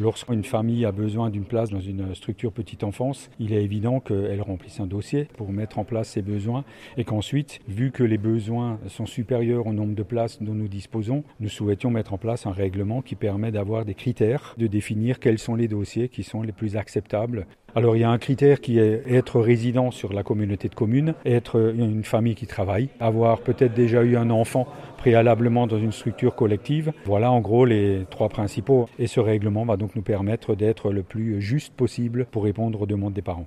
Lorsqu'une famille a besoin d'une place dans une structure petite enfance, il est évident qu'elle remplisse un dossier pour mettre en place ses besoins et qu'ensuite, vu que les besoins sont supérieurs au nombre de places dont nous disposons, nous souhaitions mettre en place un règlement qui permet d'avoir des critères, de définir quels sont les dossiers qui sont les plus acceptables alors il y a un critère qui est être résident sur la communauté de communes, être une famille qui travaille, avoir peut-être déjà eu un enfant préalablement dans une structure collective. Voilà en gros les trois principaux. Et ce règlement va donc nous permettre d'être le plus juste possible pour répondre aux demandes des parents.